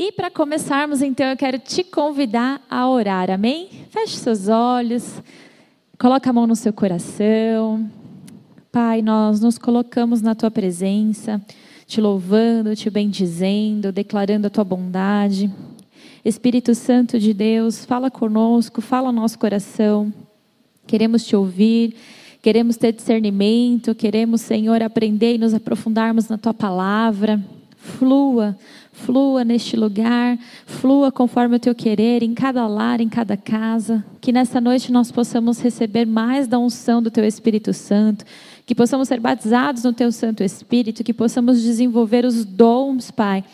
E para começarmos, então, eu quero te convidar a orar, amém? Feche seus olhos, coloca a mão no seu coração. Pai, nós nos colocamos na tua presença, te louvando, te bendizendo, declarando a tua bondade. Espírito Santo de Deus, fala conosco, fala ao nosso coração. Queremos te ouvir, queremos ter discernimento, queremos, Senhor, aprender e nos aprofundarmos na tua palavra. Flua, flua neste lugar, flua conforme o teu querer, em cada lar, em cada casa. Que nessa noite nós possamos receber mais da unção do teu Espírito Santo, que possamos ser batizados no teu Santo Espírito, que possamos desenvolver os dons, Pai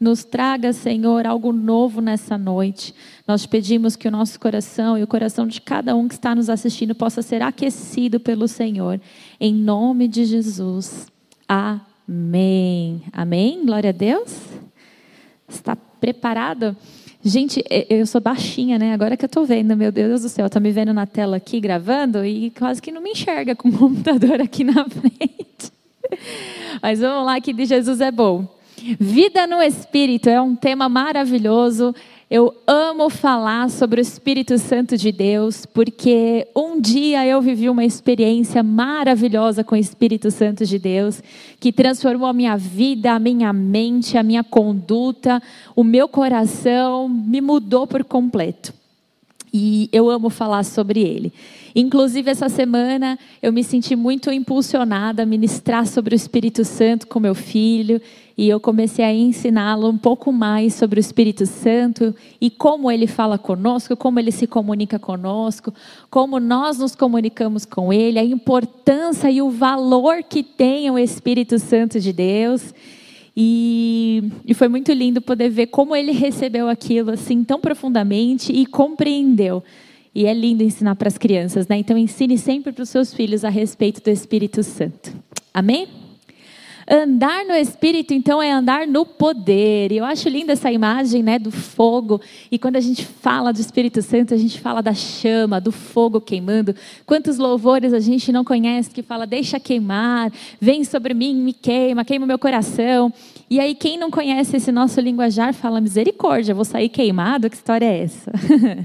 nos traga, Senhor, algo novo nessa noite. Nós pedimos que o nosso coração e o coração de cada um que está nos assistindo possa ser aquecido pelo Senhor. Em nome de Jesus. Amém. Amém. Glória a Deus. Está preparado? Gente, eu sou baixinha, né? Agora que eu estou vendo, meu Deus do céu, está me vendo na tela aqui gravando e quase que não me enxerga com o computador aqui na frente. Mas vamos lá, que de Jesus é bom. Vida no Espírito é um tema maravilhoso. Eu amo falar sobre o Espírito Santo de Deus, porque um dia eu vivi uma experiência maravilhosa com o Espírito Santo de Deus, que transformou a minha vida, a minha mente, a minha conduta, o meu coração, me mudou por completo. E eu amo falar sobre ele. Inclusive, essa semana eu me senti muito impulsionada a ministrar sobre o Espírito Santo com meu filho e eu comecei a ensiná-lo um pouco mais sobre o Espírito Santo e como ele fala conosco, como ele se comunica conosco, como nós nos comunicamos com ele, a importância e o valor que tem o Espírito Santo de Deus. E, e, foi muito lindo poder ver como ele recebeu aquilo assim tão profundamente e compreendeu. E é lindo ensinar para as crianças, né? Então ensine sempre para os seus filhos a respeito do Espírito Santo. Amém? Andar no Espírito, então, é andar no poder. E eu acho linda essa imagem né, do fogo. E quando a gente fala do Espírito Santo, a gente fala da chama, do fogo queimando. Quantos louvores a gente não conhece que fala, deixa queimar, vem sobre mim, me queima, queima o meu coração. E aí, quem não conhece esse nosso linguajar fala, misericórdia, vou sair queimado? Que história é essa?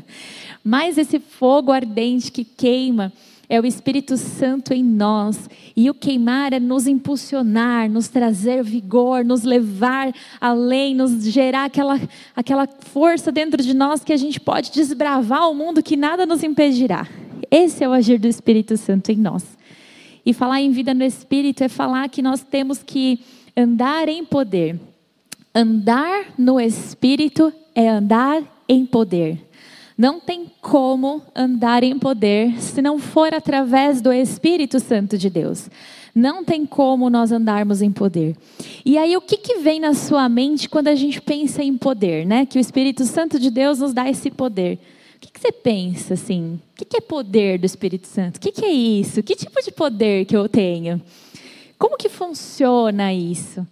Mas esse fogo ardente que queima é o Espírito Santo em nós. E o queimar é nos impulsionar, nos trazer vigor, nos levar além, nos gerar aquela, aquela força dentro de nós que a gente pode desbravar o mundo que nada nos impedirá. Esse é o agir do Espírito Santo em nós. E falar em vida no Espírito é falar que nós temos que andar em poder. Andar no Espírito é andar em poder. Não tem como andar em poder se não for através do Espírito Santo de Deus. Não tem como nós andarmos em poder. E aí, o que, que vem na sua mente quando a gente pensa em poder, né? Que o Espírito Santo de Deus nos dá esse poder. O que, que você pensa assim? O que, que é poder do Espírito Santo? O que, que é isso? Que tipo de poder que eu tenho? Como que funciona isso?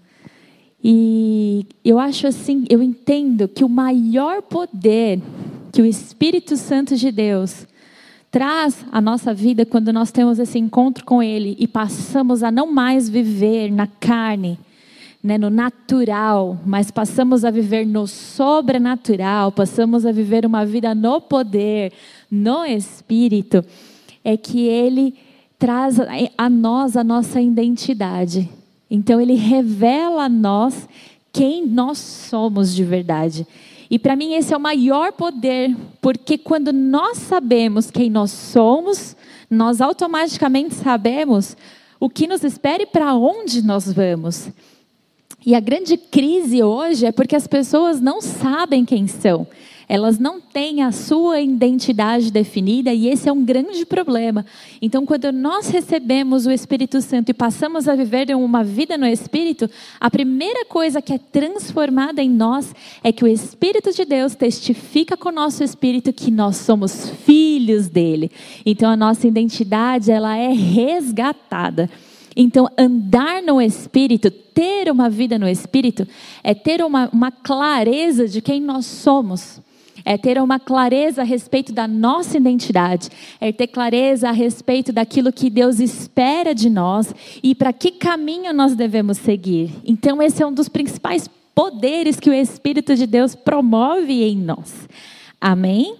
E eu acho assim, eu entendo que o maior poder que o Espírito Santo de Deus traz à nossa vida quando nós temos esse encontro com Ele e passamos a não mais viver na carne, né, no natural, mas passamos a viver no sobrenatural, passamos a viver uma vida no poder, no Espírito, é que Ele traz a nós a nossa identidade. Então, Ele revela a nós quem nós somos de verdade. E para mim esse é o maior poder, porque quando nós sabemos quem nós somos, nós automaticamente sabemos o que nos espera e para onde nós vamos. E a grande crise hoje é porque as pessoas não sabem quem são elas não têm a sua identidade definida e esse é um grande problema. Então, quando nós recebemos o Espírito Santo e passamos a viver uma vida no Espírito, a primeira coisa que é transformada em nós é que o Espírito de Deus testifica com o nosso espírito que nós somos filhos dele. Então, a nossa identidade ela é resgatada. Então, andar no Espírito, ter uma vida no Espírito, é ter uma, uma clareza de quem nós somos é ter uma clareza a respeito da nossa identidade, é ter clareza a respeito daquilo que Deus espera de nós e para que caminho nós devemos seguir. Então, esse é um dos principais poderes que o Espírito de Deus promove em nós. Amém?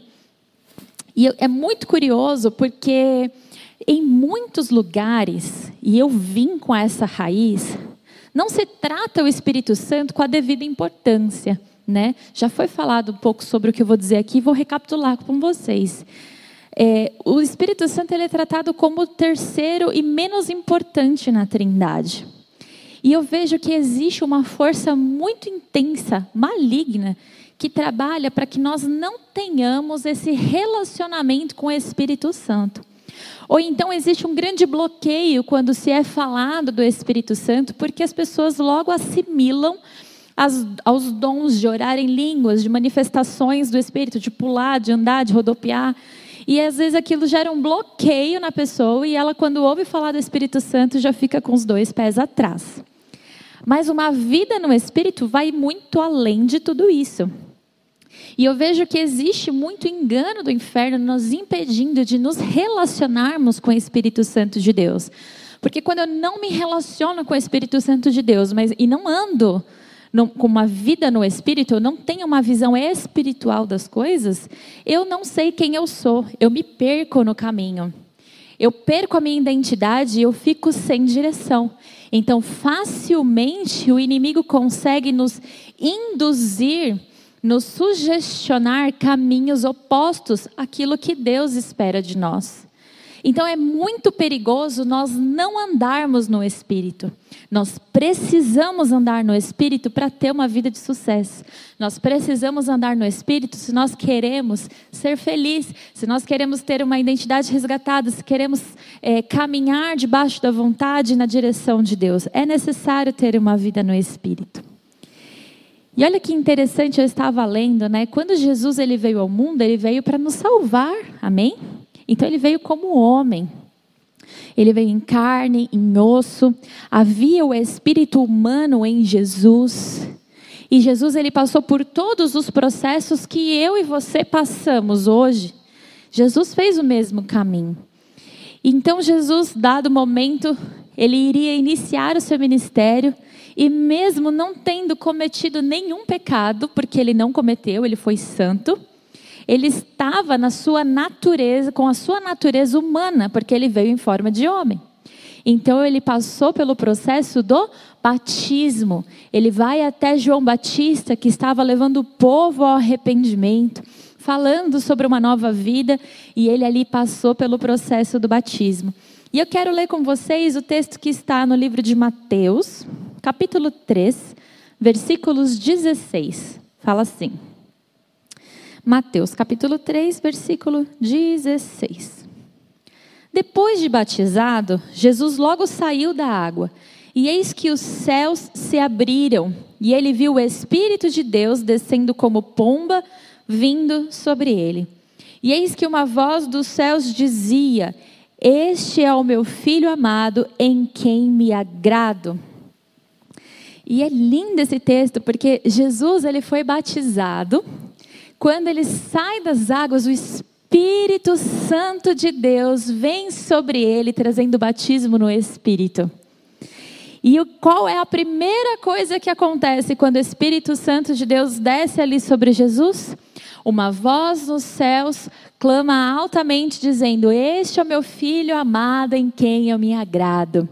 E é muito curioso porque em muitos lugares, e eu vim com essa raiz, não se trata o Espírito Santo com a devida importância. Né? Já foi falado um pouco sobre o que eu vou dizer aqui, vou recapitular com vocês. É, o Espírito Santo ele é tratado como o terceiro e menos importante na Trindade. E eu vejo que existe uma força muito intensa, maligna, que trabalha para que nós não tenhamos esse relacionamento com o Espírito Santo. Ou então existe um grande bloqueio quando se é falado do Espírito Santo, porque as pessoas logo assimilam as, aos dons de orar em línguas, de manifestações do Espírito, de pular, de andar, de rodopiar. E às vezes aquilo gera um bloqueio na pessoa e ela, quando ouve falar do Espírito Santo, já fica com os dois pés atrás. Mas uma vida no Espírito vai muito além de tudo isso. E eu vejo que existe muito engano do inferno nos impedindo de nos relacionarmos com o Espírito Santo de Deus. Porque quando eu não me relaciono com o Espírito Santo de Deus, mas e não ando no, com uma vida no Espírito, eu não tenho uma visão espiritual das coisas, eu não sei quem eu sou, eu me perco no caminho. Eu perco a minha identidade e eu fico sem direção. Então, facilmente o inimigo consegue nos induzir nos sugestionar caminhos opostos àquilo que Deus espera de nós. Então é muito perigoso nós não andarmos no Espírito. Nós precisamos andar no Espírito para ter uma vida de sucesso. Nós precisamos andar no Espírito se nós queremos ser felizes, se nós queremos ter uma identidade resgatada, se queremos é, caminhar debaixo da vontade na direção de Deus. É necessário ter uma vida no Espírito. E olha que interessante, eu estava lendo, né? Quando Jesus ele veio ao mundo, ele veio para nos salvar, amém? Então ele veio como homem. Ele veio em carne, em osso. Havia o espírito humano em Jesus. E Jesus ele passou por todos os processos que eu e você passamos hoje. Jesus fez o mesmo caminho. Então Jesus, dado o momento, ele iria iniciar o seu ministério e mesmo não tendo cometido nenhum pecado, porque ele não cometeu, ele foi santo, ele estava na sua natureza, com a sua natureza humana, porque ele veio em forma de homem. Então ele passou pelo processo do batismo. Ele vai até João Batista, que estava levando o povo ao arrependimento, falando sobre uma nova vida, e ele ali passou pelo processo do batismo. E eu quero ler com vocês o texto que está no livro de Mateus, capítulo 3, versículos 16. Fala assim. Mateus, capítulo 3, versículo 16. Depois de batizado, Jesus logo saiu da água, e eis que os céus se abriram, e ele viu o Espírito de Deus descendo como pomba, vindo sobre ele. E eis que uma voz dos céus dizia: Este é o meu filho amado, em quem me agrado. E é lindo esse texto porque Jesus ele foi batizado. Quando ele sai das águas, o Espírito Santo de Deus vem sobre ele, trazendo batismo no Espírito. E qual é a primeira coisa que acontece quando o Espírito Santo de Deus desce ali sobre Jesus? Uma voz nos céus clama altamente, dizendo: Este é o meu filho amado em quem eu me agrado.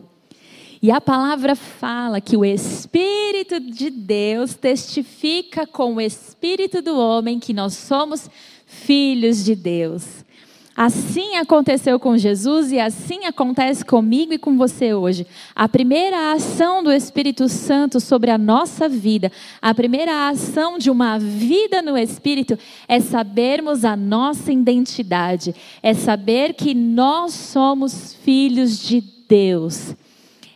E a palavra fala que o Espírito de Deus testifica com o Espírito do homem que nós somos filhos de Deus. Assim aconteceu com Jesus e assim acontece comigo e com você hoje. A primeira ação do Espírito Santo sobre a nossa vida, a primeira ação de uma vida no Espírito é sabermos a nossa identidade, é saber que nós somos filhos de Deus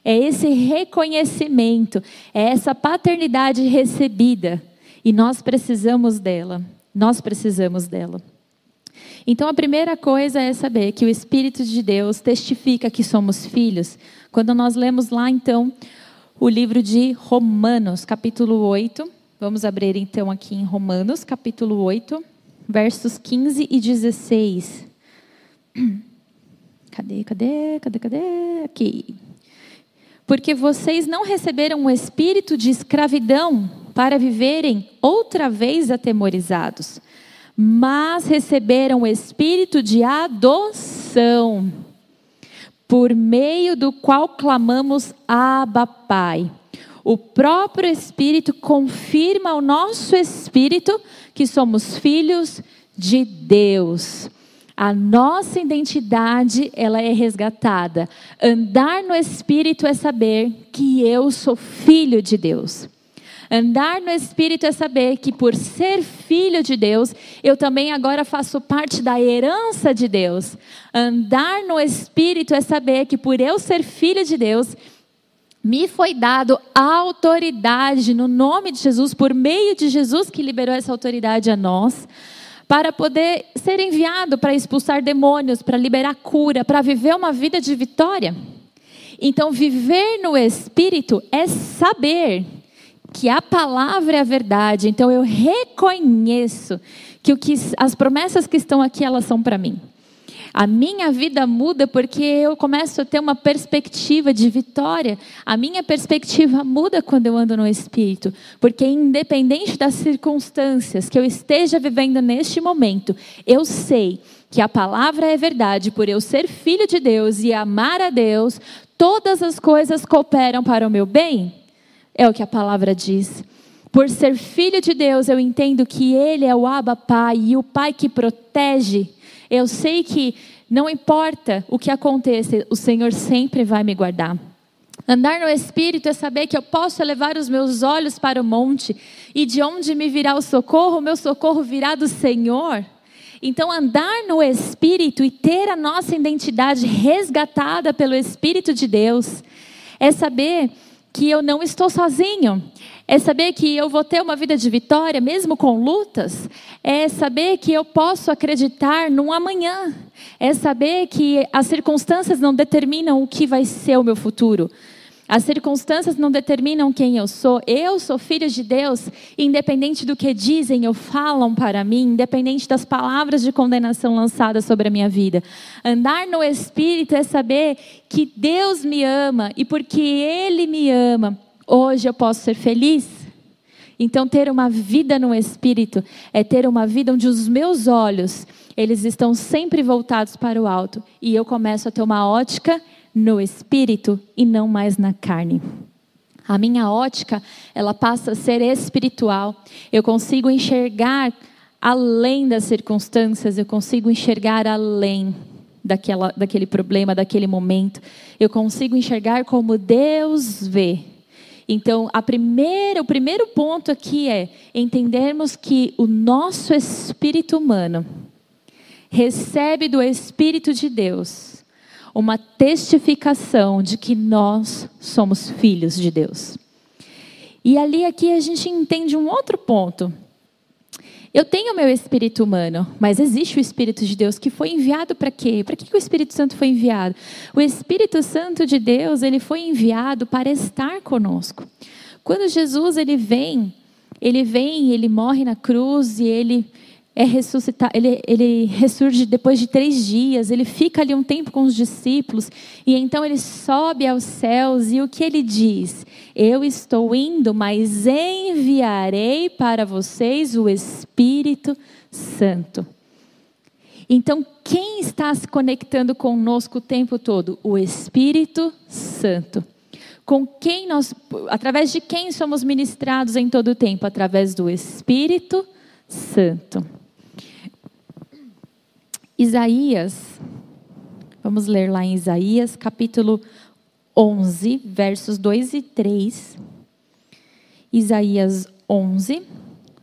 é esse reconhecimento, é essa paternidade recebida. E nós precisamos dela. Nós precisamos dela. Então a primeira coisa é saber que o Espírito de Deus testifica que somos filhos. Quando nós lemos lá então o livro de Romanos, capítulo 8, vamos abrir então aqui em Romanos, capítulo 8, versos 15 e 16. Cadê, cadê, cadê, cadê? Aqui porque vocês não receberam um espírito de escravidão para viverem outra vez atemorizados, mas receberam o espírito de adoção, por meio do qual clamamos Abba Pai. O próprio Espírito confirma ao nosso espírito que somos filhos de Deus. A nossa identidade, ela é resgatada. Andar no Espírito é saber que eu sou filho de Deus. Andar no Espírito é saber que por ser filho de Deus, eu também agora faço parte da herança de Deus. Andar no Espírito é saber que por eu ser filho de Deus, me foi dado autoridade no nome de Jesus, por meio de Jesus que liberou essa autoridade a nós, para poder ser enviado para expulsar demônios, para liberar cura, para viver uma vida de vitória. Então, viver no Espírito é saber que a palavra é a verdade. Então eu reconheço que o que as promessas que estão aqui elas são para mim. A minha vida muda porque eu começo a ter uma perspectiva de vitória. A minha perspectiva muda quando eu ando no Espírito. Porque, independente das circunstâncias que eu esteja vivendo neste momento, eu sei que a palavra é verdade. Por eu ser filho de Deus e amar a Deus, todas as coisas cooperam para o meu bem. É o que a palavra diz. Por ser filho de Deus, eu entendo que Ele é o Abba Pai e o Pai que protege. Eu sei que não importa o que aconteça, o Senhor sempre vai me guardar. Andar no Espírito é saber que eu posso levar os meus olhos para o monte e de onde me virá o socorro, o meu socorro virá do Senhor. Então, andar no Espírito e ter a nossa identidade resgatada pelo Espírito de Deus é saber que eu não estou sozinho. É saber que eu vou ter uma vida de vitória, mesmo com lutas. É saber que eu posso acreditar num amanhã. É saber que as circunstâncias não determinam o que vai ser o meu futuro. As circunstâncias não determinam quem eu sou. Eu sou filho de Deus, independente do que dizem ou falam para mim, independente das palavras de condenação lançadas sobre a minha vida. Andar no Espírito é saber que Deus me ama e porque Ele me ama, hoje eu posso ser feliz. Então, ter uma vida no Espírito é ter uma vida onde os meus olhos eles estão sempre voltados para o alto e eu começo a ter uma ótica no espírito e não mais na carne. A minha ótica, ela passa a ser espiritual. Eu consigo enxergar além das circunstâncias, eu consigo enxergar além daquela, daquele problema, daquele momento. Eu consigo enxergar como Deus vê. Então, a primeira, o primeiro ponto aqui é entendermos que o nosso espírito humano recebe do Espírito de Deus uma testificação de que nós somos filhos de Deus. E ali aqui a gente entende um outro ponto. Eu tenho o meu espírito humano, mas existe o Espírito de Deus que foi enviado para quê? Para que o Espírito Santo foi enviado? O Espírito Santo de Deus, ele foi enviado para estar conosco. Quando Jesus ele vem, ele vem, ele morre na cruz e ele é ressuscitar, ele, ele ressurge depois de três dias, ele fica ali um tempo com os discípulos, e então ele sobe aos céus, e o que ele diz? Eu estou indo, mas enviarei para vocês o Espírito Santo. Então, quem está se conectando conosco o tempo todo? O Espírito Santo. Com quem nós, através de quem somos ministrados em todo o tempo? Através do Espírito Santo. Isaías, vamos ler lá em Isaías, capítulo 11, versos 2 e 3. Isaías 11,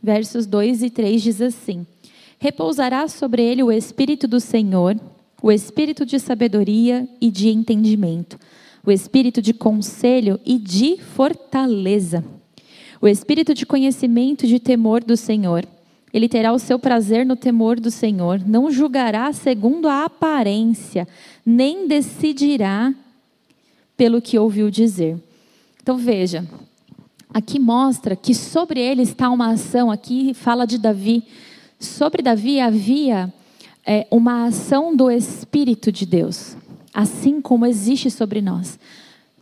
versos 2 e 3 diz assim: Repousará sobre ele o Espírito do Senhor, o Espírito de sabedoria e de entendimento, o Espírito de conselho e de fortaleza, o Espírito de conhecimento e de temor do Senhor ele terá o seu prazer no temor do Senhor, não julgará segundo a aparência, nem decidirá pelo que ouviu dizer. Então veja, aqui mostra que sobre ele está uma ação, aqui fala de Davi. Sobre Davi havia é, uma ação do Espírito de Deus, assim como existe sobre nós.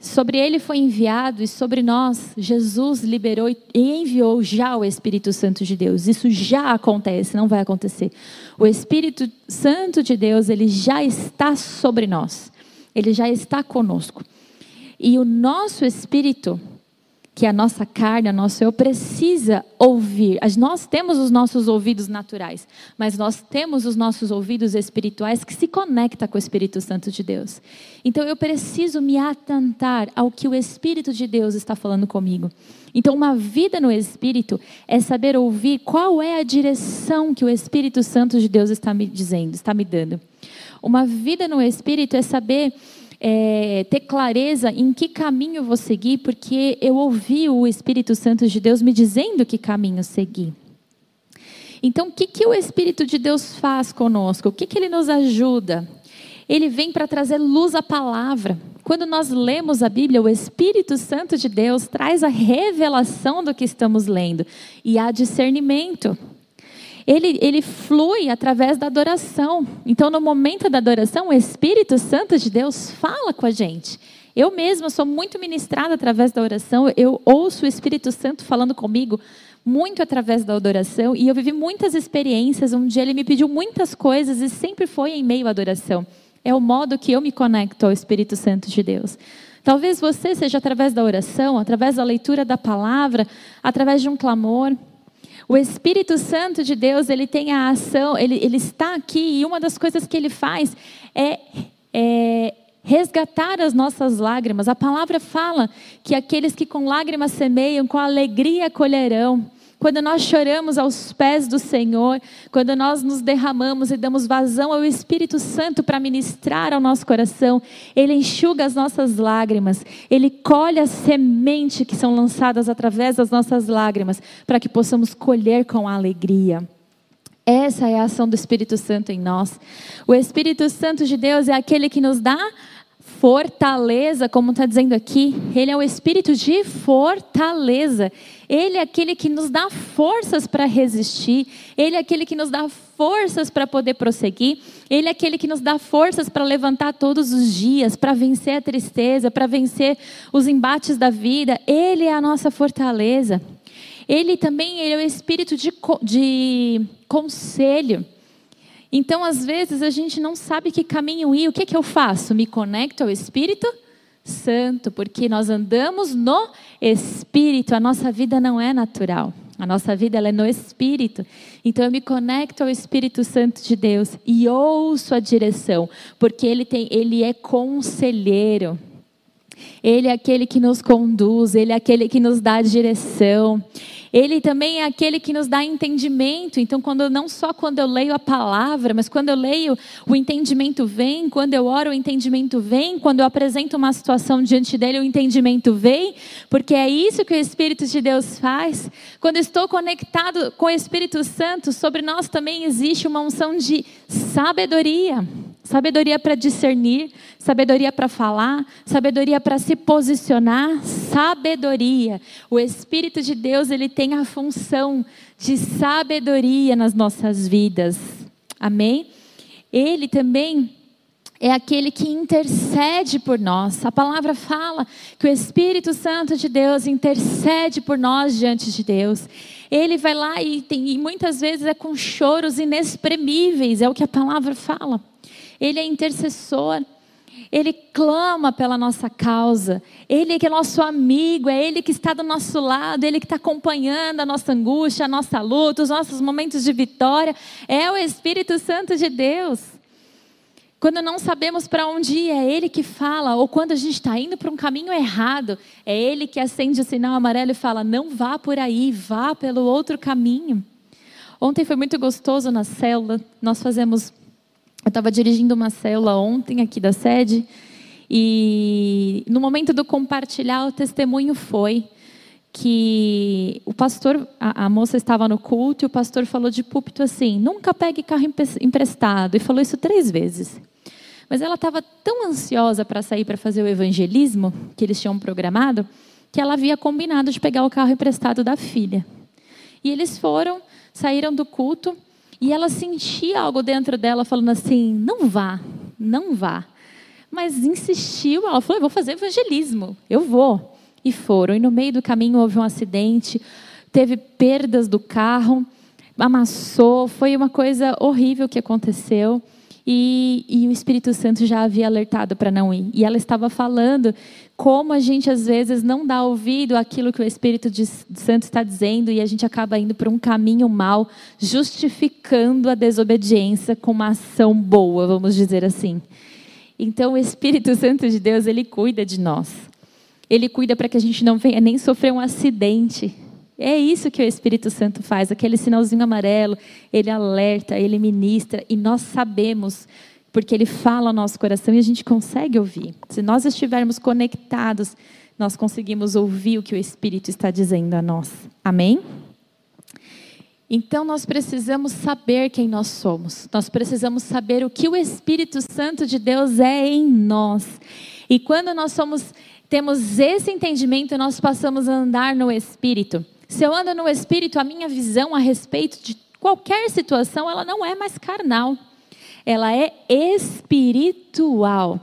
Sobre ele foi enviado e sobre nós, Jesus liberou e enviou já o Espírito Santo de Deus. Isso já acontece, não vai acontecer. O Espírito Santo de Deus, ele já está sobre nós. Ele já está conosco. E o nosso espírito, que a nossa carne, a nosso eu, precisa ouvir. Nós temos os nossos ouvidos naturais, mas nós temos os nossos ouvidos espirituais que se conectam com o Espírito Santo de Deus. Então eu preciso me atentar ao que o Espírito de Deus está falando comigo. Então, uma vida no Espírito é saber ouvir qual é a direção que o Espírito Santo de Deus está me dizendo, está me dando. Uma vida no Espírito é saber é, ter clareza em que caminho vou seguir, porque eu ouvi o Espírito Santo de Deus me dizendo que caminho seguir. Então, o que, que o Espírito de Deus faz conosco? O que, que ele nos ajuda? Ele vem para trazer luz à palavra. Quando nós lemos a Bíblia, o Espírito Santo de Deus traz a revelação do que estamos lendo e há discernimento ele, ele flui através da adoração. Então, no momento da adoração, o Espírito Santo de Deus fala com a gente. Eu mesma sou muito ministrada através da oração, eu ouço o Espírito Santo falando comigo muito através da adoração e eu vivi muitas experiências onde ele me pediu muitas coisas e sempre foi em meio à adoração. É o modo que eu me conecto ao Espírito Santo de Deus. Talvez você seja através da oração, através da leitura da palavra, através de um clamor. O Espírito Santo de Deus, ele tem a ação, ele, ele está aqui e uma das coisas que ele faz é, é resgatar as nossas lágrimas. A palavra fala que aqueles que com lágrimas semeiam, com alegria colherão quando nós choramos aos pés do Senhor, quando nós nos derramamos e damos vazão ao Espírito Santo para ministrar ao nosso coração, Ele enxuga as nossas lágrimas, Ele colhe a semente que são lançadas através das nossas lágrimas, para que possamos colher com alegria. Essa é a ação do Espírito Santo em nós. O Espírito Santo de Deus é aquele que nos dá fortaleza, como está dizendo aqui. Ele é o espírito de fortaleza. Ele é aquele que nos dá forças para resistir. Ele é aquele que nos dá forças para poder prosseguir. Ele é aquele que nos dá forças para levantar todos os dias, para vencer a tristeza, para vencer os embates da vida. Ele é a nossa fortaleza. Ele também ele é o espírito de, de conselho. Então, às vezes, a gente não sabe que caminho ir. O que, que eu faço? Me conecto ao Espírito Santo, porque nós andamos no Espírito. A nossa vida não é natural. A nossa vida ela é no Espírito. Então eu me conecto ao Espírito Santo de Deus e ouço a direção, porque ele, tem, ele é conselheiro. Ele é aquele que nos conduz, ele é aquele que nos dá direção. Ele também é aquele que nos dá entendimento. Então, quando não só quando eu leio a palavra, mas quando eu leio, o entendimento vem. Quando eu oro, o entendimento vem. Quando eu apresento uma situação diante dele, o entendimento vem. Porque é isso que o Espírito de Deus faz. Quando estou conectado com o Espírito Santo, sobre nós também existe uma unção de sabedoria. Sabedoria para discernir, sabedoria para falar, sabedoria para se posicionar, sabedoria. O Espírito de Deus, ele tem a função de sabedoria nas nossas vidas. Amém? Ele também é aquele que intercede por nós. A palavra fala que o Espírito Santo de Deus intercede por nós diante de Deus. Ele vai lá e, tem, e muitas vezes é com choros inexprimíveis, é o que a palavra fala. Ele é intercessor. Ele clama pela nossa causa. Ele que é nosso amigo, é Ele que está do nosso lado, Ele que está acompanhando a nossa angústia, a nossa luta, os nossos momentos de vitória. É o Espírito Santo de Deus. Quando não sabemos para onde ir, é Ele que fala. Ou quando a gente está indo para um caminho errado, é Ele que acende o sinal amarelo e fala: não vá por aí, vá pelo outro caminho. Ontem foi muito gostoso na célula. Nós fazemos eu estava dirigindo uma célula ontem aqui da sede e no momento do compartilhar o testemunho foi que o pastor, a, a, moça estava no culto e o pastor falou de púlpito assim: nunca pegue carro emprestado. E falou isso três vezes. Mas ela estava tão ansiosa para sair para fazer o evangelismo que eles tinham programado que ela havia combinado de pegar o carro emprestado da filha. E eles foram, saíram do culto e ela sentia algo dentro dela falando assim: não vá, não vá. mas insistiu. Ela falou: Eu vou fazer evangelismo, eu vou. E foram. E no meio do caminho houve um acidente, teve perdas do carro, amassou, foi uma coisa horrível que aconteceu. E, e, o Espírito Santo já havia alertado para não ir. E ela estava falando como a gente às vezes não dá ouvido àquilo que o Espírito Santo está dizendo e a gente acaba indo por um caminho mal, justificando a desobediência com uma ação boa, vamos dizer assim. Então o Espírito Santo de Deus, ele cuida de nós. Ele cuida para que a gente não venha nem sofrer um acidente. É isso que o Espírito Santo faz, aquele sinalzinho amarelo, ele alerta, ele ministra e nós sabemos porque Ele fala ao nosso coração e a gente consegue ouvir. Se nós estivermos conectados, nós conseguimos ouvir o que o Espírito está dizendo a nós. Amém? Então nós precisamos saber quem nós somos. Nós precisamos saber o que o Espírito Santo de Deus é em nós. E quando nós somos temos esse entendimento, nós passamos a andar no Espírito. Se eu ando no Espírito, a minha visão a respeito de qualquer situação, ela não é mais carnal ela é espiritual.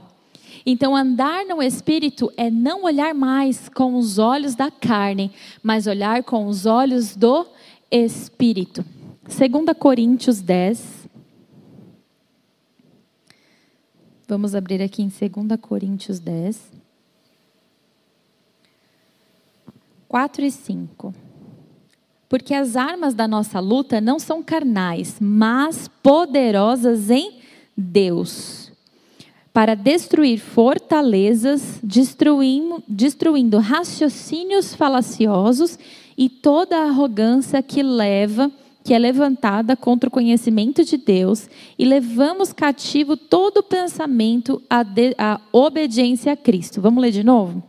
Então, andar no espírito é não olhar mais com os olhos da carne, mas olhar com os olhos do espírito. 2 Coríntios 10. Vamos abrir aqui em 2 Coríntios 10. 4 e 5. Porque as armas da nossa luta não são carnais, mas poderosas em Deus, para destruir fortalezas, destruindo, destruindo raciocínios falaciosos e toda arrogância que leva, que é levantada contra o conhecimento de Deus, e levamos cativo todo pensamento à, à obediência a Cristo. Vamos ler de novo?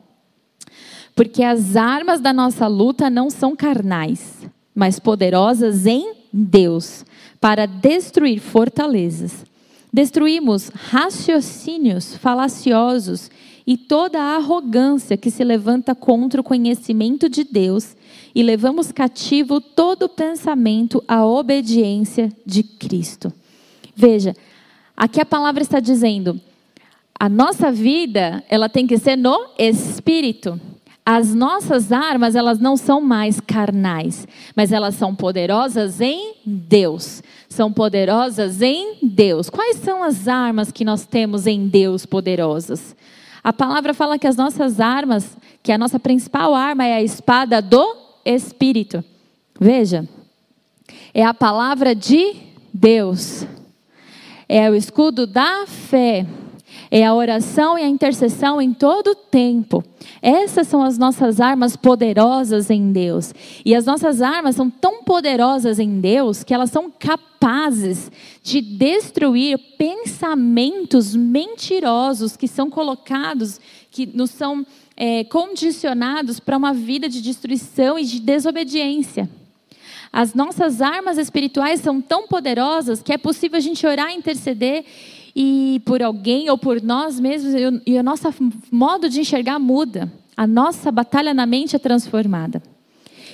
Porque as armas da nossa luta não são carnais, mas poderosas em Deus, para destruir fortalezas. Destruímos raciocínios falaciosos e toda a arrogância que se levanta contra o conhecimento de Deus e levamos cativo todo pensamento à obediência de Cristo. Veja, aqui a palavra está dizendo: a nossa vida, ela tem que ser no espírito. As nossas armas, elas não são mais carnais, mas elas são poderosas em Deus. São poderosas em Deus. Quais são as armas que nós temos em Deus poderosas? A palavra fala que as nossas armas, que a nossa principal arma é a espada do Espírito. Veja, é a palavra de Deus, é o escudo da fé é a oração e a intercessão em todo o tempo. Essas são as nossas armas poderosas em Deus. E as nossas armas são tão poderosas em Deus que elas são capazes de destruir pensamentos mentirosos que são colocados, que nos são é, condicionados para uma vida de destruição e de desobediência. As nossas armas espirituais são tão poderosas que é possível a gente orar e interceder e por alguém ou por nós mesmos, e o nosso modo de enxergar muda. A nossa batalha na mente é transformada.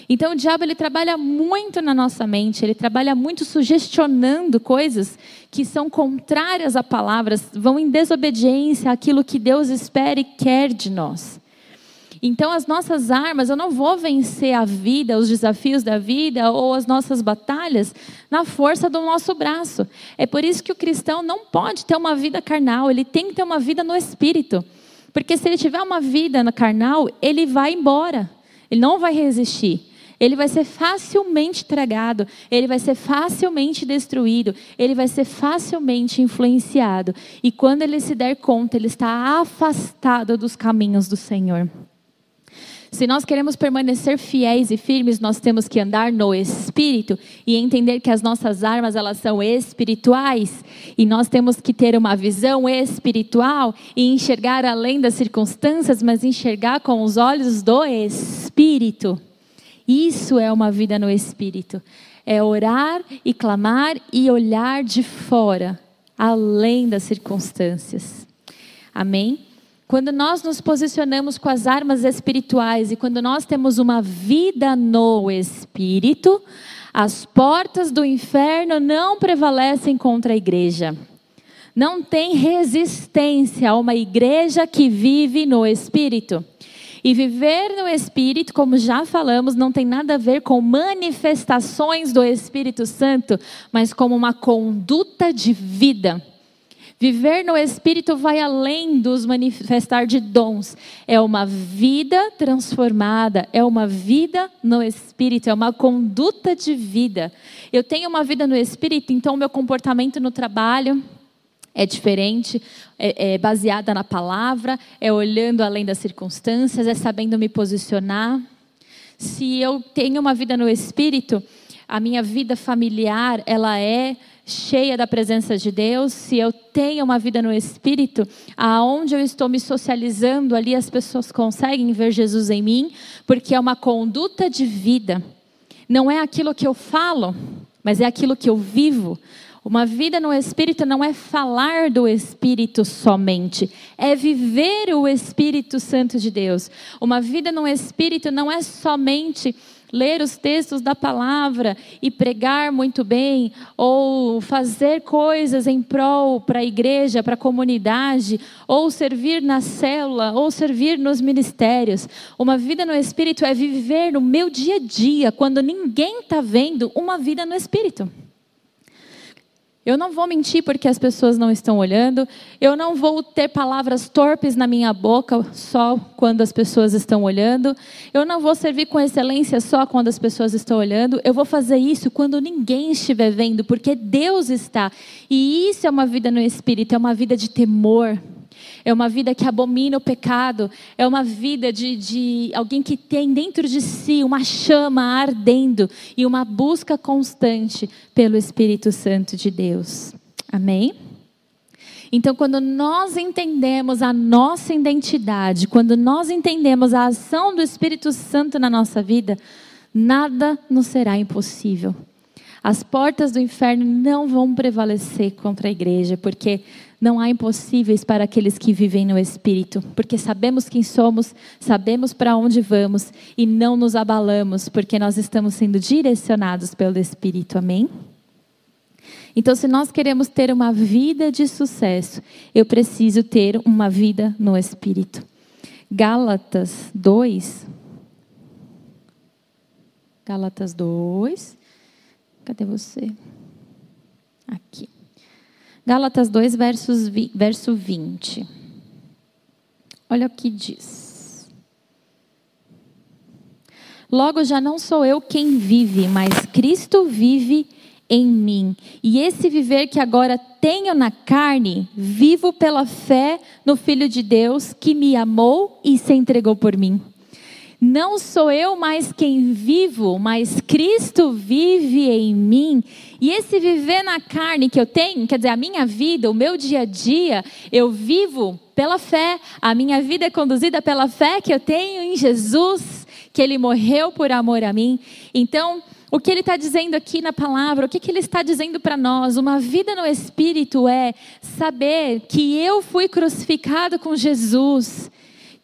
Então o diabo ele trabalha muito na nossa mente, ele trabalha muito sugestionando coisas que são contrárias a palavras, vão em desobediência àquilo que Deus espera e quer de nós. Então, as nossas armas, eu não vou vencer a vida, os desafios da vida ou as nossas batalhas na força do nosso braço. É por isso que o cristão não pode ter uma vida carnal, ele tem que ter uma vida no espírito. Porque se ele tiver uma vida na carnal, ele vai embora, ele não vai resistir. Ele vai ser facilmente tragado, ele vai ser facilmente destruído, ele vai ser facilmente influenciado. E quando ele se der conta, ele está afastado dos caminhos do Senhor. Se nós queremos permanecer fiéis e firmes, nós temos que andar no espírito e entender que as nossas armas elas são espirituais e nós temos que ter uma visão espiritual e enxergar além das circunstâncias, mas enxergar com os olhos do espírito. Isso é uma vida no espírito. É orar e clamar e olhar de fora, além das circunstâncias. Amém? Quando nós nos posicionamos com as armas espirituais e quando nós temos uma vida no espírito, as portas do inferno não prevalecem contra a igreja. Não tem resistência a uma igreja que vive no Espírito. E viver no Espírito, como já falamos, não tem nada a ver com manifestações do Espírito Santo, mas como uma conduta de vida. Viver no Espírito vai além dos manifestar de dons. É uma vida transformada, é uma vida no Espírito, é uma conduta de vida. Eu tenho uma vida no Espírito, então meu comportamento no trabalho, é diferente, é, é baseada na palavra, é olhando além das circunstâncias, é sabendo me posicionar. Se eu tenho uma vida no Espírito, a minha vida familiar ela é cheia da presença de Deus. Se eu tenho uma vida no Espírito, aonde eu estou me socializando ali, as pessoas conseguem ver Jesus em mim, porque é uma conduta de vida. Não é aquilo que eu falo, mas é aquilo que eu vivo. Uma vida no Espírito não é falar do Espírito somente, é viver o Espírito Santo de Deus. Uma vida no Espírito não é somente ler os textos da palavra e pregar muito bem, ou fazer coisas em prol para a igreja, para a comunidade, ou servir na célula, ou servir nos ministérios. Uma vida no Espírito é viver no meu dia a dia, quando ninguém está vendo, uma vida no Espírito. Eu não vou mentir porque as pessoas não estão olhando. Eu não vou ter palavras torpes na minha boca só quando as pessoas estão olhando. Eu não vou servir com excelência só quando as pessoas estão olhando. Eu vou fazer isso quando ninguém estiver vendo, porque Deus está. E isso é uma vida no espírito, é uma vida de temor é uma vida que abomina o pecado, é uma vida de, de alguém que tem dentro de si uma chama ardendo e uma busca constante pelo Espírito Santo de Deus. Amém? Então, quando nós entendemos a nossa identidade, quando nós entendemos a ação do Espírito Santo na nossa vida, nada nos será impossível. As portas do inferno não vão prevalecer contra a igreja, porque não há impossíveis para aqueles que vivem no Espírito, porque sabemos quem somos, sabemos para onde vamos e não nos abalamos, porque nós estamos sendo direcionados pelo Espírito. Amém? Então, se nós queremos ter uma vida de sucesso, eu preciso ter uma vida no Espírito. Gálatas 2. Gálatas 2. Cadê você? Aqui. Gálatas 2, versos, verso 20. Olha o que diz. Logo já não sou eu quem vive, mas Cristo vive em mim. E esse viver que agora tenho na carne, vivo pela fé no Filho de Deus que me amou e se entregou por mim. Não sou eu mais quem vivo, mas Cristo vive em mim. E esse viver na carne que eu tenho, quer dizer, a minha vida, o meu dia a dia, eu vivo pela fé. A minha vida é conduzida pela fé que eu tenho em Jesus, que Ele morreu por amor a mim. Então, o que ele está dizendo aqui na palavra, o que, que ele está dizendo para nós? Uma vida no Espírito é saber que eu fui crucificado com Jesus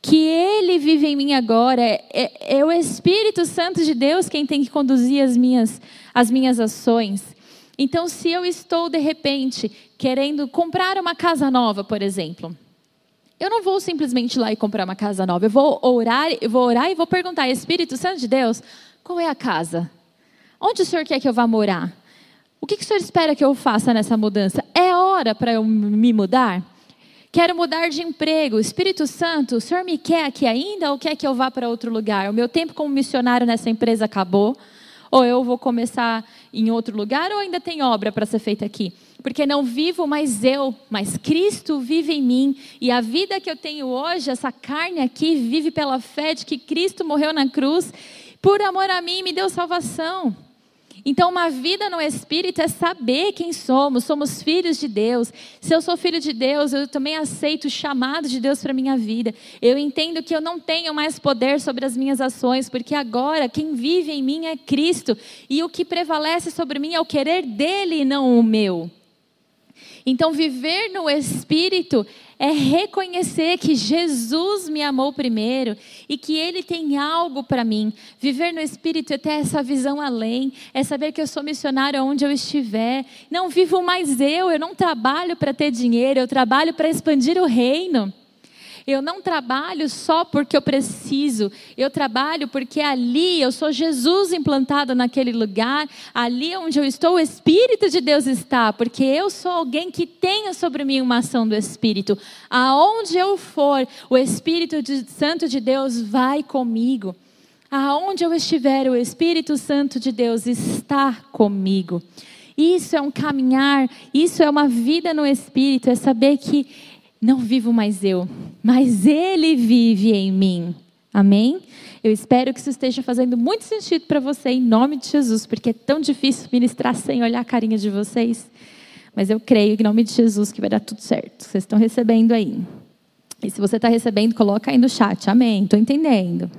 que Ele vive em mim agora. É, é, é, o Espírito Santo de Deus quem tem que conduzir as minhas, as minhas ações. Então, se eu estou, de repente, querendo comprar uma casa nova, por exemplo, eu não vou simplesmente lá e comprar uma casa nova. Eu vou orar, eu vou orar e vou perguntar, Espírito Santo de Deus, qual é a casa? Onde o Senhor quer que eu vá morar? O que, que o Senhor espera que eu faça nessa mudança? É hora para eu me mudar? Quero mudar de emprego. Espírito Santo, o Senhor me quer aqui ainda ou quer que eu vá para outro lugar? O meu tempo como missionário nessa empresa acabou? Ou eu vou começar em outro lugar ou ainda tem obra para ser feita aqui? Porque não vivo mais eu, mas Cristo vive em mim. E a vida que eu tenho hoje, essa carne aqui, vive pela fé de que Cristo morreu na cruz. Por amor a mim, me deu salvação. Então, uma vida no Espírito é saber quem somos, somos filhos de Deus. Se eu sou filho de Deus, eu também aceito o chamado de Deus para a minha vida. Eu entendo que eu não tenho mais poder sobre as minhas ações, porque agora quem vive em mim é Cristo, e o que prevalece sobre mim é o querer dele e não o meu. Então, viver no Espírito é reconhecer que Jesus me amou primeiro e que Ele tem algo para mim. Viver no Espírito é ter essa visão além, é saber que eu sou missionário onde eu estiver. Não vivo mais eu, eu não trabalho para ter dinheiro, eu trabalho para expandir o reino. Eu não trabalho só porque eu preciso, eu trabalho porque ali eu sou Jesus implantado naquele lugar, ali onde eu estou, o Espírito de Deus está, porque eu sou alguém que tenha sobre mim uma ação do Espírito. Aonde eu for, o Espírito de, Santo de Deus vai comigo. Aonde eu estiver, o Espírito Santo de Deus está comigo. Isso é um caminhar, isso é uma vida no Espírito, é saber que não vivo mais eu, mas Ele vive em mim. Amém? Eu espero que isso esteja fazendo muito sentido para você, em nome de Jesus, porque é tão difícil ministrar sem olhar a carinha de vocês. Mas eu creio em nome de Jesus que vai dar tudo certo. Vocês estão recebendo aí. E se você está recebendo, coloca aí no chat. Amém. Estou entendendo.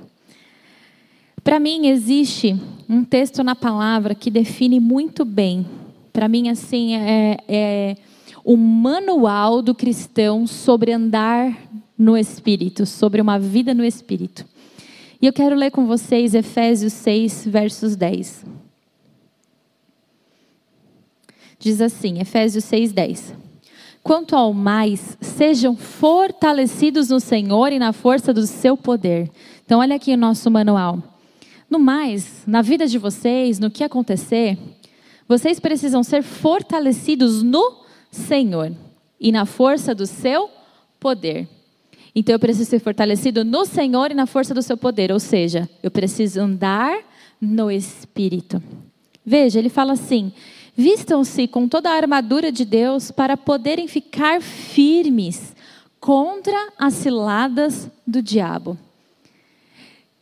Para mim, existe um texto na palavra que define muito bem. Para mim, assim, é, é o manual do cristão sobre andar no Espírito, sobre uma vida no Espírito. E eu quero ler com vocês Efésios 6, versos 10. Diz assim, Efésios 6, 10. Quanto ao mais, sejam fortalecidos no Senhor e na força do seu poder. Então, olha aqui o nosso manual. No mais, na vida de vocês, no que acontecer, vocês precisam ser fortalecidos no Senhor e na força do seu poder. Então eu preciso ser fortalecido no Senhor e na força do seu poder, ou seja, eu preciso andar no Espírito. Veja, ele fala assim: vistam-se com toda a armadura de Deus para poderem ficar firmes contra as ciladas do diabo.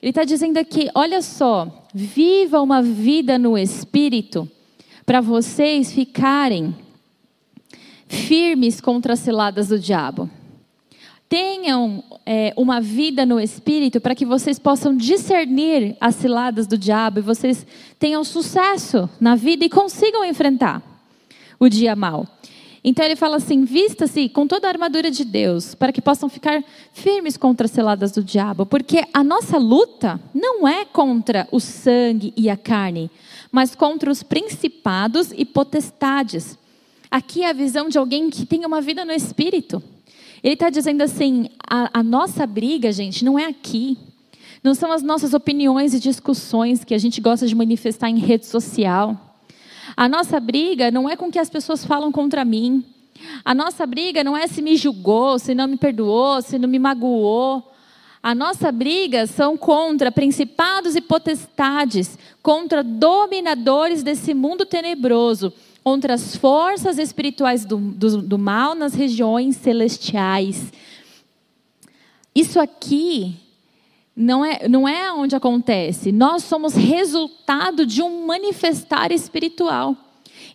Ele está dizendo aqui: olha só, viva uma vida no Espírito para vocês ficarem firmes contra as ciladas do diabo. Tenham é, uma vida no espírito para que vocês possam discernir as ciladas do diabo e vocês tenham sucesso na vida e consigam enfrentar o dia mal. Então ele fala assim: vista-se com toda a armadura de Deus, para que possam ficar firmes contra as ciladas do diabo, porque a nossa luta não é contra o sangue e a carne, mas contra os principados e potestades Aqui é a visão de alguém que tem uma vida no espírito. Ele está dizendo assim: a, a nossa briga, gente, não é aqui. Não são as nossas opiniões e discussões que a gente gosta de manifestar em rede social. A nossa briga não é com o que as pessoas falam contra mim. A nossa briga não é se me julgou, se não me perdoou, se não me magoou. A nossa briga são contra principados e potestades, contra dominadores desse mundo tenebroso contra as forças espirituais do, do, do mal nas regiões celestiais. Isso aqui não é, não é onde acontece. Nós somos resultado de um manifestar espiritual.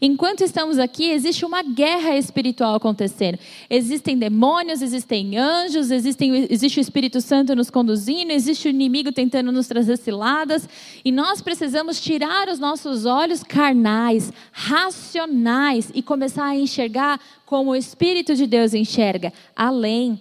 Enquanto estamos aqui, existe uma guerra espiritual acontecendo. Existem demônios, existem anjos, existem, existe o Espírito Santo nos conduzindo, existe o inimigo tentando nos trazer ciladas. E nós precisamos tirar os nossos olhos carnais, racionais, e começar a enxergar como o Espírito de Deus enxerga, além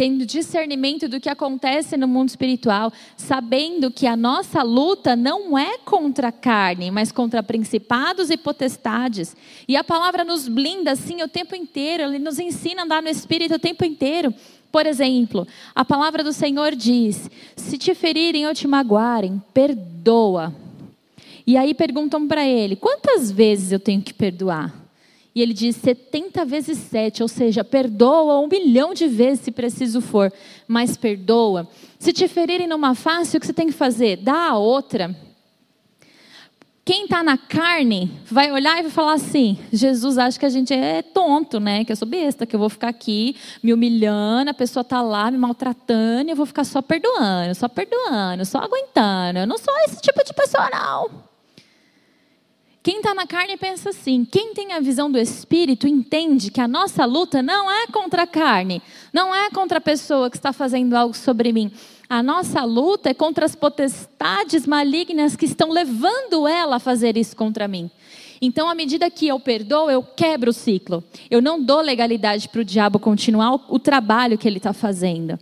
tendo discernimento do que acontece no mundo espiritual, sabendo que a nossa luta não é contra a carne, mas contra principados e potestades. E a palavra nos blinda assim o tempo inteiro, ele nos ensina a andar no espírito o tempo inteiro. Por exemplo, a palavra do Senhor diz: se te ferirem ou te magoarem, perdoa. E aí perguntam para ele: quantas vezes eu tenho que perdoar? E ele diz 70 vezes 7, ou seja, perdoa um milhão de vezes se preciso for, mas perdoa. Se te ferirem numa face, o que você tem que fazer? Dá a outra. Quem está na carne vai olhar e vai falar assim: Jesus acha que a gente é tonto, né? Que eu sou besta, que eu vou ficar aqui me humilhando, a pessoa está lá me maltratando e eu vou ficar só perdoando, só perdoando, só aguentando. Eu não sou esse tipo de pessoa, não. Quem está na carne pensa assim. Quem tem a visão do Espírito entende que a nossa luta não é contra a carne, não é contra a pessoa que está fazendo algo sobre mim. A nossa luta é contra as potestades malignas que estão levando ela a fazer isso contra mim. Então, à medida que eu perdoo, eu quebro o ciclo. Eu não dou legalidade para o diabo continuar o, trabalho que ele está fazendo.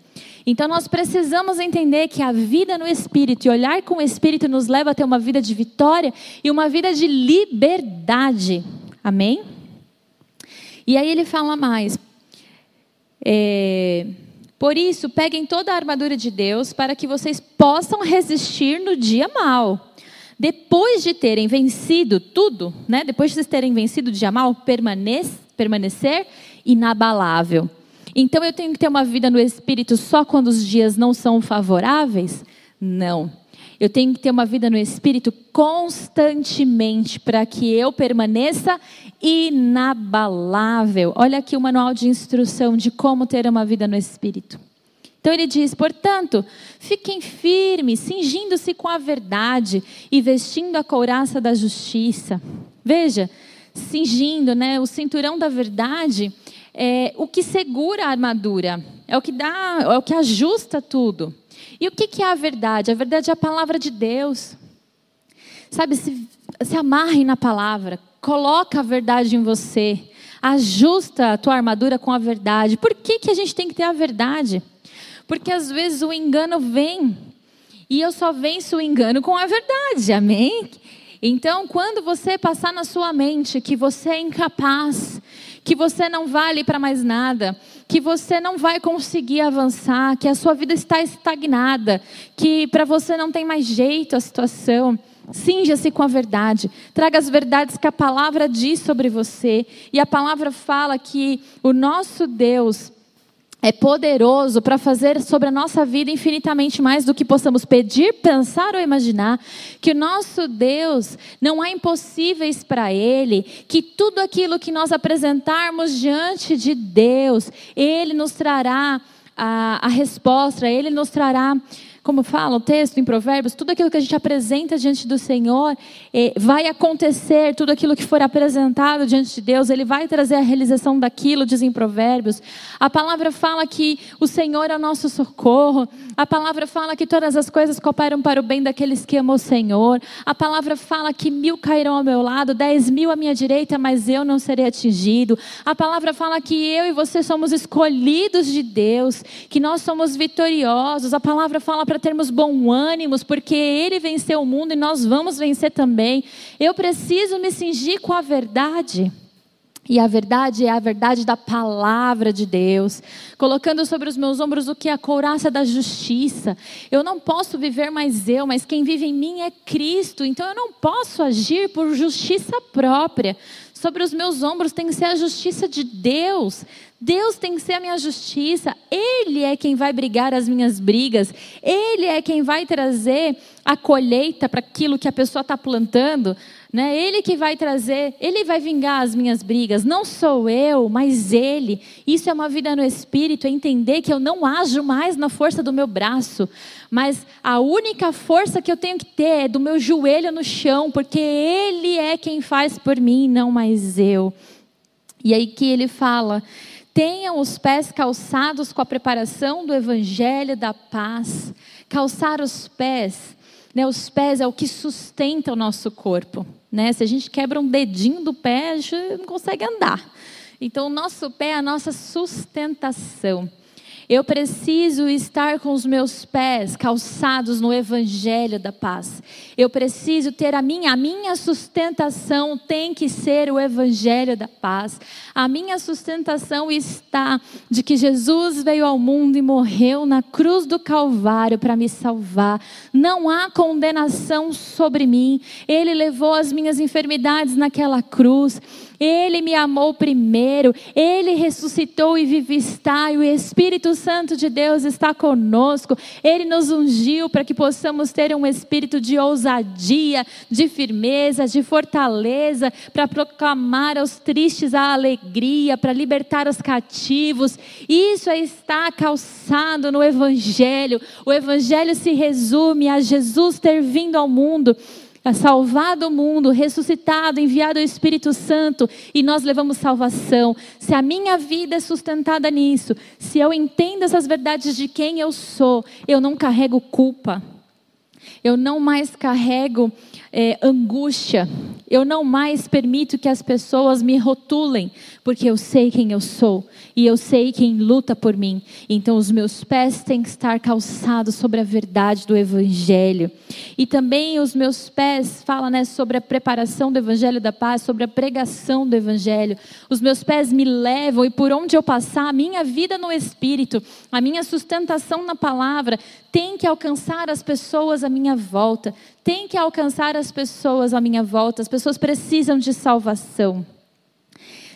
Então, nós precisamos entender que a vida no Espírito e olhar com o Espírito nos leva a ter uma vida de vitória e uma vida de liberdade. Amém? E aí ele fala mais. É, Por isso, peguem toda a armadura de Deus para que vocês possam resistir no dia mal depois de terem vencido tudo, né? depois de vocês terem vencido o dia mal, permanecer inabalável. Então eu tenho que ter uma vida no espírito só quando os dias não são favoráveis? Não. Eu tenho que ter uma vida no espírito constantemente para que eu permaneça inabalável. Olha aqui o manual de instrução de como ter uma vida no espírito. Então ele diz: portanto, fiquem firmes, cingindo-se com a verdade e vestindo a couraça da justiça. Veja, cingindo, né, o cinturão da verdade é o que segura a armadura, é o que dá, é o que ajusta tudo. E o que, é a verdade? A verdade é a palavra de Deus. Sabe, se, se amarre na palavra, coloca a verdade em você, ajusta a tua armadura com a verdade. Por que, que a gente tem que ter a verdade? Porque às vezes o engano vem e eu só venço o engano com a verdade, amém? Então, quando você passar na sua mente que você é incapaz, que você não vale para mais nada, que você não vai conseguir avançar, que a sua vida está estagnada, que para você não tem mais jeito a situação, Cinja-se com a verdade. Traga as verdades que a palavra diz sobre você. E a palavra fala que o nosso Deus, é poderoso para fazer sobre a nossa vida infinitamente mais do que possamos pedir, pensar ou imaginar, que o nosso Deus não há impossíveis para Ele, que tudo aquilo que nós apresentarmos diante de Deus, Ele nos trará a, a resposta, Ele nos trará como fala o texto em Provérbios, tudo aquilo que a gente apresenta diante do Senhor eh, vai acontecer, tudo aquilo que for apresentado diante de Deus, Ele vai trazer a realização daquilo, diz em Provérbios. A palavra fala que o Senhor é o nosso socorro, a palavra fala que todas as coisas cooperam para o bem daqueles que amam o Senhor, a palavra fala que mil cairão ao meu lado, dez mil à minha direita, mas eu não serei atingido. A palavra fala que eu e você somos escolhidos de Deus, que nós somos vitoriosos. A palavra fala para termos bom ânimo, porque Ele venceu o mundo e nós vamos vencer também. Eu preciso me cingir com a verdade. E a verdade é a verdade da palavra de Deus, colocando sobre os meus ombros o que é a couraça da justiça. Eu não posso viver mais eu, mas quem vive em mim é Cristo. Então eu não posso agir por justiça própria. Sobre os meus ombros tem que ser a justiça de Deus. Deus tem que ser a minha justiça, Ele é quem vai brigar as minhas brigas, Ele é quem vai trazer a colheita para aquilo que a pessoa está plantando, né? Ele que vai trazer, Ele vai vingar as minhas brigas, não sou eu, mas Ele. Isso é uma vida no Espírito, é entender que eu não ajo mais na força do meu braço, mas a única força que eu tenho que ter é do meu joelho no chão, porque Ele é quem faz por mim, não mais eu. E aí que Ele fala tenham os pés calçados com a preparação do evangelho da paz. Calçar os pés, né? Os pés é o que sustenta o nosso corpo, né? Se a gente quebra um dedinho do pé, a gente não consegue andar. Então, o nosso pé é a nossa sustentação. Eu preciso estar com os meus pés calçados no evangelho da paz. Eu preciso ter a minha, a minha sustentação tem que ser o evangelho da paz. A minha sustentação está de que Jesus veio ao mundo e morreu na cruz do Calvário para me salvar. Não há condenação sobre mim. Ele levou as minhas enfermidades naquela cruz. Ele me amou primeiro, Ele ressuscitou e vive está, e o Espírito Santo de Deus está conosco. Ele nos ungiu para que possamos ter um espírito de ousadia, de firmeza, de fortaleza, para proclamar aos tristes a alegria, para libertar os cativos. Isso está calçado no Evangelho. O Evangelho se resume a Jesus ter vindo ao mundo salvado o mundo, ressuscitado, enviado o Espírito Santo e nós levamos salvação. Se a minha vida é sustentada nisso, se eu entendo essas verdades de quem eu sou, eu não carrego culpa. Eu não mais carrego é, angústia. Eu não mais permito que as pessoas me rotulem, porque eu sei quem eu sou e eu sei quem luta por mim. Então, os meus pés têm que estar calçados sobre a verdade do Evangelho. E também os meus pés falam né, sobre a preparação do Evangelho da paz, sobre a pregação do Evangelho. Os meus pés me levam e por onde eu passar, a minha vida no Espírito, a minha sustentação na palavra, tem que alcançar as pessoas à minha volta, tem que alcançar as pessoas à minha volta. As pessoas precisam de salvação.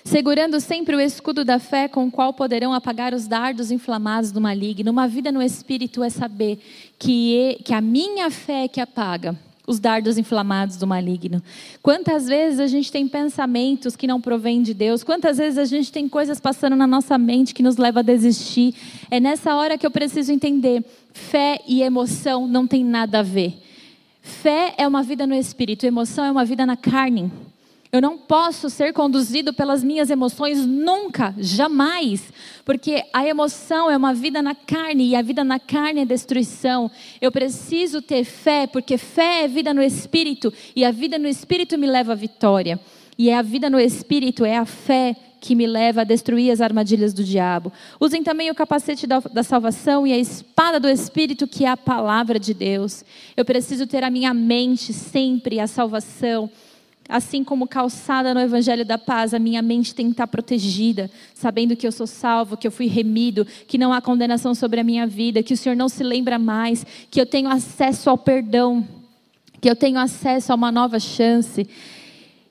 Segurando sempre o escudo da fé com o qual poderão apagar os dardos inflamados do maligno. Uma vida no espírito é saber que, que a minha fé é que apaga os dardos inflamados do maligno. Quantas vezes a gente tem pensamentos que não provêm de Deus? Quantas vezes a gente tem coisas passando na nossa mente que nos leva a desistir? É nessa hora que eu preciso entender: fé e emoção não tem nada a ver. Fé é uma vida no espírito, emoção é uma vida na carne. Eu não posso ser conduzido pelas minhas emoções nunca, jamais, porque a emoção é uma vida na carne e a vida na carne é destruição. Eu preciso ter fé, porque fé é vida no espírito e a vida no espírito me leva à vitória. E é a vida no espírito, é a fé que me leva a destruir as armadilhas do diabo. Usem também o capacete da, da, salvação e a espada do Espírito, que é a palavra de Deus. Eu preciso ter a minha mente sempre a salvação. Assim como calçada no Evangelho da Paz, a minha mente tem que estar protegida, sabendo que eu sou salvo, que eu fui remido, que não há condenação sobre a minha vida, que o Senhor não se lembra mais, que eu tenho acesso ao perdão, que eu tenho acesso a uma nova chance.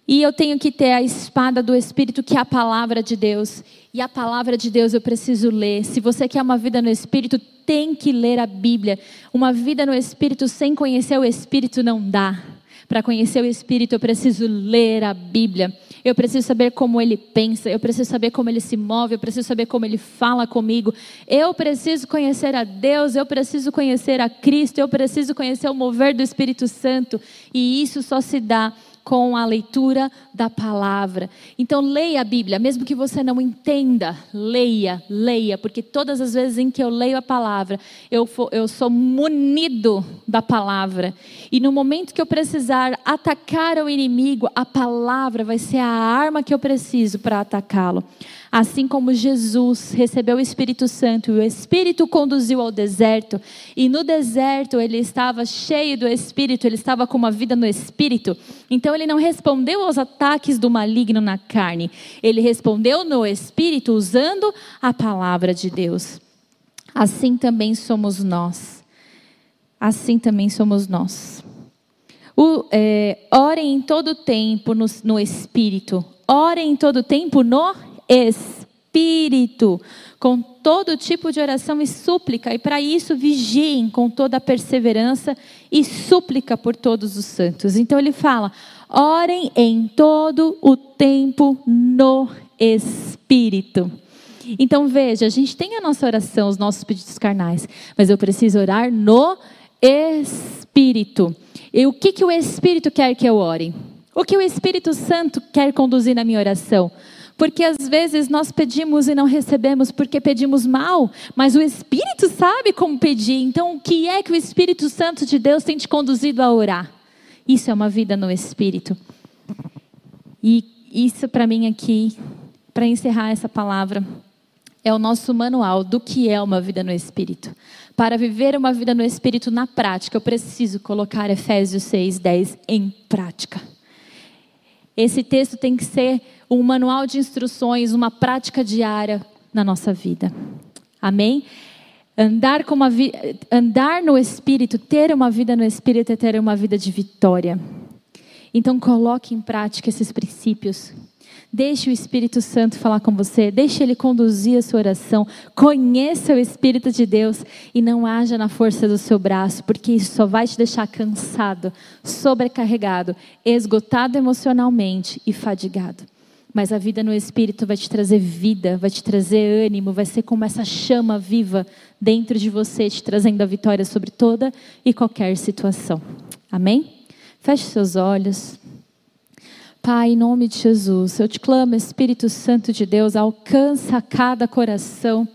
E eu tenho que ter a espada do Espírito, que é a palavra de Deus. E a palavra de Deus eu preciso ler. Se você quer uma vida no Espírito, tem que ler a Bíblia. Uma vida no Espírito sem conhecer o Espírito não dá. Para conhecer o Espírito, eu preciso ler a Bíblia. Eu preciso saber como ele pensa, eu preciso saber como ele se move, eu preciso saber como ele fala comigo. Eu preciso conhecer a Deus, eu preciso conhecer a Cristo, eu preciso conhecer o mover do Espírito Santo. E isso só se dá com a leitura da palavra. Então, leia a Bíblia, mesmo que você não entenda, leia, leia, porque todas as vezes em que eu leio a palavra, eu, for, eu sou munido da palavra. E no momento que eu precisar atacar o inimigo, a palavra vai ser a arma que eu preciso para atacá-lo. Assim como Jesus recebeu o Espírito Santo e o Espírito conduziu ao deserto, e no deserto ele estava cheio do Espírito, ele estava com uma vida no Espírito, então ele não respondeu aos ataques do maligno na carne, ele respondeu no Espírito usando a palavra de Deus. Assim também somos nós. Assim também somos nós. O, é, orem em todo tempo no, no Espírito. Orem em todo tempo no espírito, com todo tipo de oração e súplica, e para isso vigiem com toda a perseverança e súplica por todos os santos. Então ele fala: orem em todo o tempo no espírito. Então veja, a gente tem a nossa oração, os nossos pedidos carnais, mas eu preciso orar no espírito. E o que, que o Espírito quer que eu ore? O que o Espírito Santo quer conduzir na minha oração? Porque às vezes nós pedimos e não recebemos porque pedimos mal, mas o Espírito sabe como pedir. Então, o que é que o Espírito Santo de Deus tem te conduzido a orar? Isso é uma vida no Espírito. E isso para mim aqui, para encerrar essa palavra, é o nosso manual do que é uma vida no Espírito. Para viver uma vida no Espírito na prática, eu preciso colocar Efésios 6, 10 em prática. Esse texto tem que ser um manual de instruções, uma prática diária na nossa vida. Amém? Andar, com uma vi... Andar no Espírito, ter uma vida no Espírito é ter uma vida de vitória. Então coloque em prática esses princípios Deixe o Espírito Santo falar com você, deixe ele conduzir a sua oração. Conheça o Espírito de Deus e não haja na força do seu braço, porque isso só vai te deixar cansado, sobrecarregado, esgotado emocionalmente e fadigado. Mas a vida no Espírito vai te trazer vida, vai te trazer ânimo, vai ser como essa chama viva dentro de você, te trazendo a vitória sobre toda e qualquer situação. Amém? Feche seus olhos. Pai, em nome de Jesus, eu te clamo, Espírito Santo de Deus, alcança cada coração,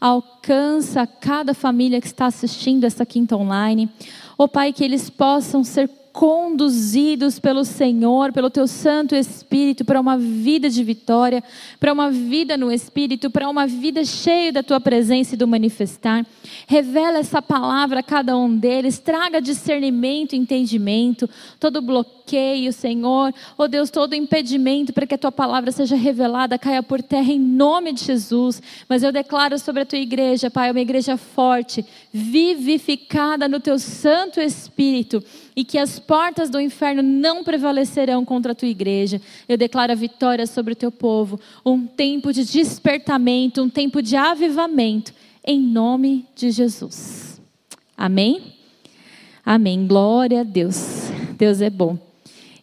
alcança cada família que está assistindo essa quinta online. Ó Pai, que eles possam ser conduzidos pelo Senhor, pelo teu Santo Espírito, para uma vida de vitória, para uma vida no Espírito, para uma vida cheia da tua presença e do manifestar. Revela essa palavra a cada um deles, traga discernimento, entendimento, todo bloqueio, Senhor, oh Deus, todo impedimento para que a tua palavra seja revelada, caia por terra em nome de Jesus. Mas eu declaro sobre a tua igreja, Pai, uma igreja forte, vivificada no teu Santo Espírito e que as portas do inferno não prevalecerão contra a tua igreja. Eu declaro a vitória sobre o teu povo, um tempo de despertamento, um tempo de avivamento, em nome de Jesus. Amém? Amém. Glória a Deus. Deus é bom.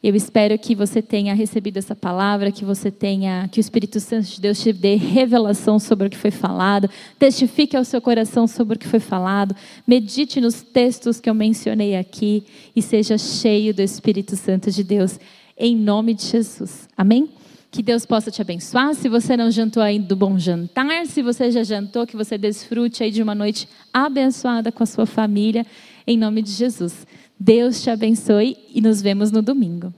Eu espero que você tenha recebido essa palavra, que você tenha, que o Espírito Santo de Deus te dê revelação sobre o que foi falado, testifique ao seu coração sobre o que foi falado, medite nos textos que eu mencionei aqui e seja cheio do Espírito Santo de Deus, em nome de Jesus. Amém? Que Deus possa te abençoar. Se você não jantou ainda, do bom jantar. Se você já jantou, que você desfrute aí de uma noite abençoada com a sua família, em nome de Jesus. Deus te abençoe e nos vemos no domingo.